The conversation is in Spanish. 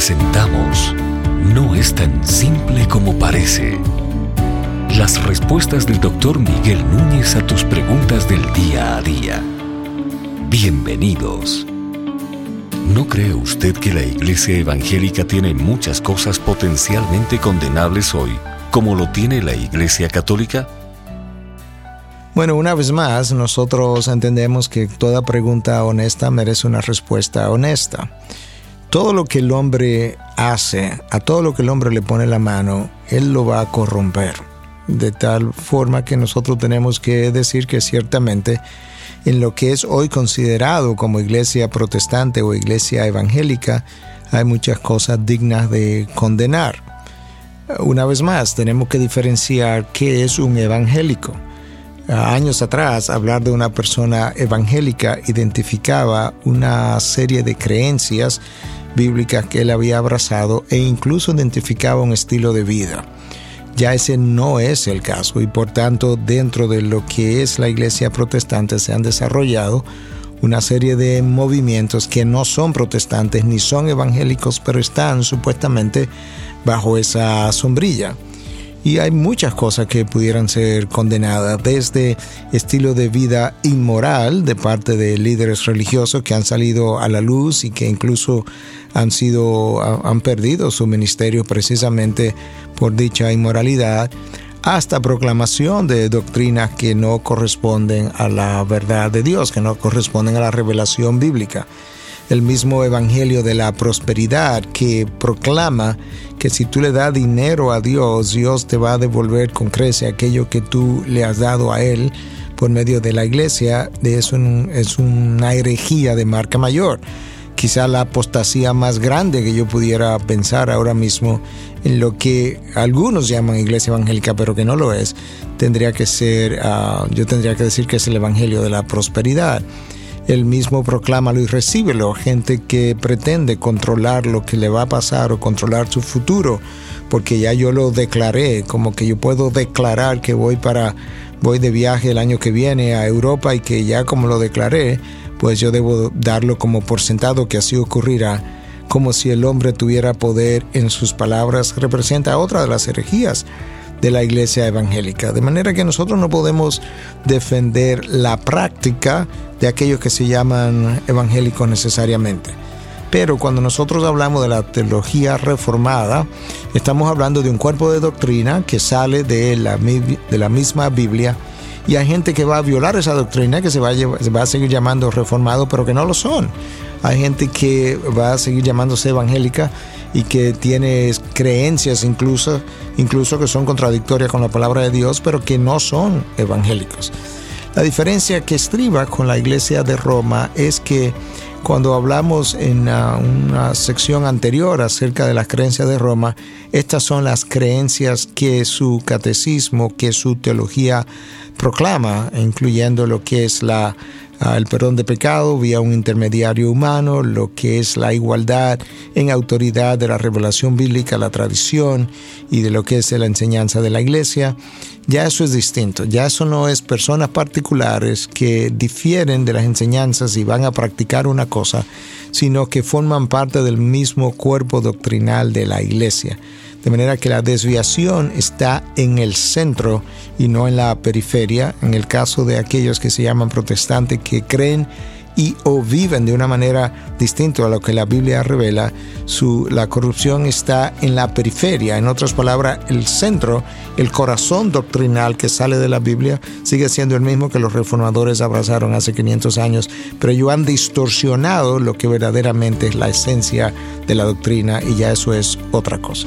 Presentamos No es tan simple como parece. Las respuestas del doctor Miguel Núñez a tus preguntas del día a día. Bienvenidos. ¿No cree usted que la iglesia evangélica tiene muchas cosas potencialmente condenables hoy, como lo tiene la iglesia católica? Bueno, una vez más, nosotros entendemos que toda pregunta honesta merece una respuesta honesta. Todo lo que el hombre hace, a todo lo que el hombre le pone la mano, él lo va a corromper. De tal forma que nosotros tenemos que decir que ciertamente en lo que es hoy considerado como iglesia protestante o iglesia evangélica, hay muchas cosas dignas de condenar. Una vez más, tenemos que diferenciar qué es un evangélico años atrás, hablar de una persona evangélica identificaba una serie de creencias bíblicas que él había abrazado e incluso identificaba un estilo de vida. Ya ese no es el caso y por tanto dentro de lo que es la iglesia protestante se han desarrollado una serie de movimientos que no son protestantes ni son evangélicos, pero están supuestamente bajo esa sombrilla. Y hay muchas cosas que pudieran ser condenadas, desde estilo de vida inmoral de parte de líderes religiosos que han salido a la luz y que incluso han sido han perdido su ministerio precisamente por dicha inmoralidad, hasta proclamación de doctrinas que no corresponden a la verdad de Dios, que no corresponden a la revelación bíblica. El mismo Evangelio de la Prosperidad que proclama que si tú le das dinero a Dios, Dios te va a devolver con crece aquello que tú le has dado a Él por medio de la iglesia, de eso es una herejía de marca mayor. Quizá la apostasía más grande que yo pudiera pensar ahora mismo en lo que algunos llaman iglesia evangélica, pero que no lo es, tendría que ser, ah, yo tendría que decir que es el Evangelio de la Prosperidad él mismo proclámalo y recíbelo. Gente que pretende controlar lo que le va a pasar o controlar su futuro, porque ya yo lo declaré, como que yo puedo declarar que voy para voy de viaje el año que viene a Europa y que ya como lo declaré, pues yo debo darlo como por sentado que así ocurrirá como si el hombre tuviera poder en sus palabras, representa otra de las herejías de la iglesia evangélica. De manera que nosotros no podemos defender la práctica de aquellos que se llaman evangélicos necesariamente. Pero cuando nosotros hablamos de la teología reformada, estamos hablando de un cuerpo de doctrina que sale de la, de la misma Biblia y hay gente que va a violar esa doctrina, que se va, a, se va a seguir llamando reformado, pero que no lo son. Hay gente que va a seguir llamándose evangélica y que tiene creencias incluso, incluso que son contradictorias con la palabra de Dios, pero que no son evangélicos. La diferencia que estriba con la iglesia de Roma es que cuando hablamos en una, sección anterior acerca de las creencias de Roma, estas son las creencias que su catecismo, que su teología proclama, incluyendo lo que es la el perdón de pecado vía un intermediario humano, lo que es la igualdad en autoridad de la revelación bíblica, la tradición y de lo que es la enseñanza de la iglesia, ya eso es distinto, ya eso no es personas particulares que difieren de las enseñanzas y van a practicar una cosa, sino que forman parte del mismo cuerpo doctrinal de la iglesia. De manera que la desviación está en el centro y no en la periferia, en el caso de aquellos que se llaman protestantes que creen y o viven de una manera distinta a lo que la Biblia revela, su, la corrupción está en la periferia. En otras palabras, el centro, el corazón doctrinal que sale de la Biblia sigue siendo el mismo que los reformadores abrazaron hace 500 años, pero ellos han distorsionado lo que verdaderamente es la esencia de la doctrina y ya eso es otra cosa.